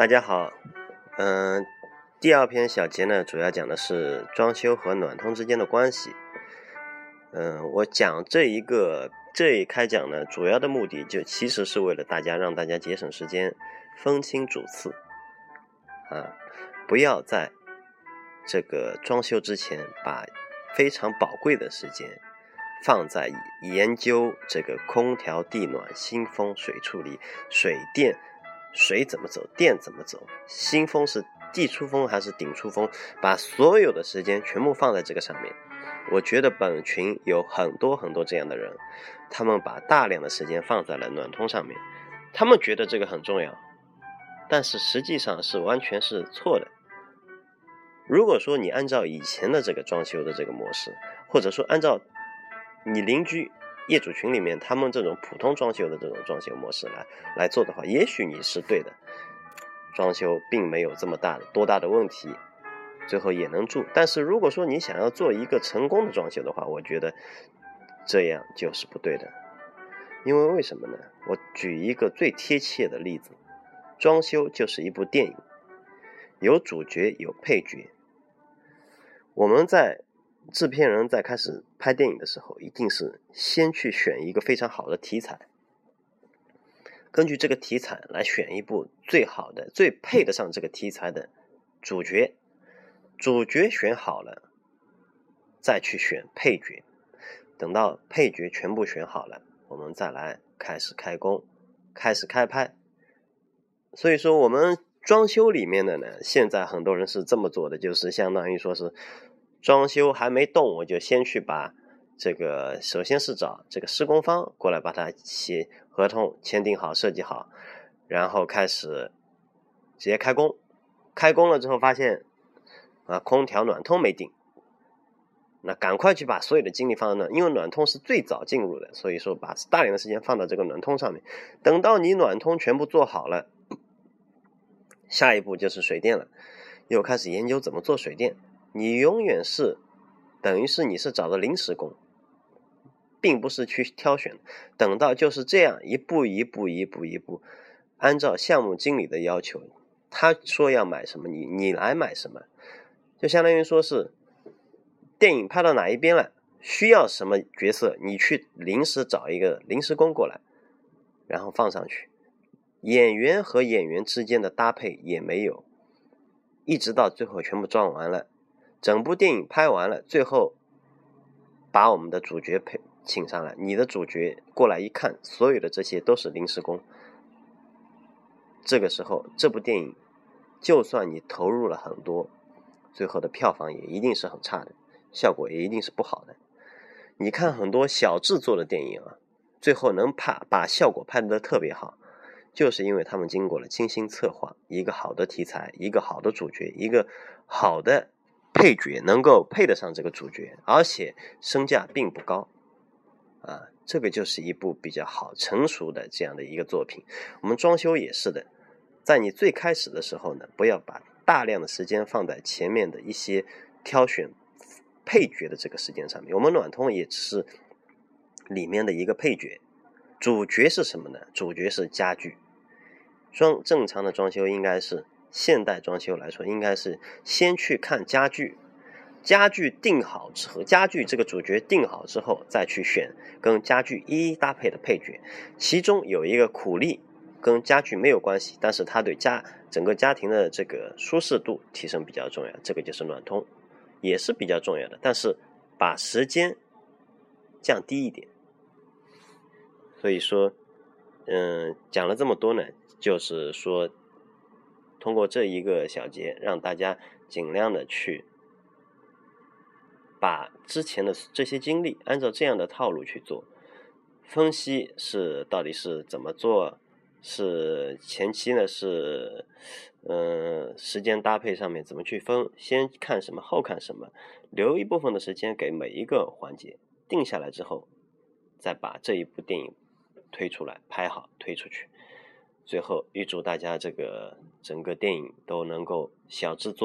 大家好，嗯，第二篇小节呢，主要讲的是装修和暖通之间的关系。嗯，我讲这一个这一开讲呢，主要的目的就其实是为了大家让大家节省时间，分清主次啊，不要在这个装修之前把非常宝贵的时间放在研究这个空调、地暖、新风、水处理、水电。水怎么走，电怎么走？新风是地出风还是顶出风？把所有的时间全部放在这个上面。我觉得本群有很多很多这样的人，他们把大量的时间放在了暖通上面，他们觉得这个很重要，但是实际上是完全是错的。如果说你按照以前的这个装修的这个模式，或者说按照你邻居。业主群里面，他们这种普通装修的这种装修模式来来做的话，也许你是对的，装修并没有这么大的多大的问题，最后也能住。但是如果说你想要做一个成功的装修的话，我觉得这样就是不对的。因为为什么呢？我举一个最贴切的例子，装修就是一部电影，有主角有配角，我们在。制片人在开始拍电影的时候，一定是先去选一个非常好的题材，根据这个题材来选一部最好的、最配得上这个题材的主角。主角选好了，再去选配角。等到配角全部选好了，我们再来开始开工，开始开拍。所以说，我们装修里面的呢，现在很多人是这么做的，就是相当于说是。装修还没动，我就先去把这个，首先是找这个施工方过来，把它写合同、签订好、设计好，然后开始直接开工。开工了之后发现啊，空调暖通没定，那赶快去把所有的精力放在暖，因为暖通是最早进入的，所以说把大量的时间放到这个暖通上面。等到你暖通全部做好了，下一步就是水电了，又开始研究怎么做水电。你永远是，等于是你是找的临时工，并不是去挑选。等到就是这样一步一步一步一步，按照项目经理的要求，他说要买什么，你你来买什么，就相当于说是电影拍到哪一边了，需要什么角色，你去临时找一个临时工过来，然后放上去。演员和演员之间的搭配也没有，一直到最后全部装完了。整部电影拍完了，最后把我们的主角配请上来。你的主角过来一看，所有的这些都是临时工。这个时候，这部电影就算你投入了很多，最后的票房也一定是很差的，效果也一定是不好的。你看很多小制作的电影啊，最后能拍把效果拍得特别好，就是因为他们经过了精心策划，一个好的题材，一个好的主角，一个好的。配角能够配得上这个主角，而且身价并不高，啊，这个就是一部比较好成熟的这样的一个作品。我们装修也是的，在你最开始的时候呢，不要把大量的时间放在前面的一些挑选配角的这个时间上面。我们暖通也只是里面的一个配角，主角是什么呢？主角是家具。装正常的装修应该是。现代装修来说，应该是先去看家具，家具定好之后，家具这个主角定好之后，再去选跟家具一一搭配的配角。其中有一个苦力跟家具没有关系，但是它对家整个家庭的这个舒适度提升比较重要，这个就是暖通，也是比较重要的。但是把时间降低一点。所以说，嗯，讲了这么多呢，就是说。通过这一个小节，让大家尽量的去把之前的这些经历按照这样的套路去做分析，是到底是怎么做？是前期呢是嗯时间搭配上面怎么去分？先看什么，后看什么？留一部分的时间给每一个环节，定下来之后，再把这一部电影推出来，拍好推出去。最后，预祝大家这个整个电影都能够小制作。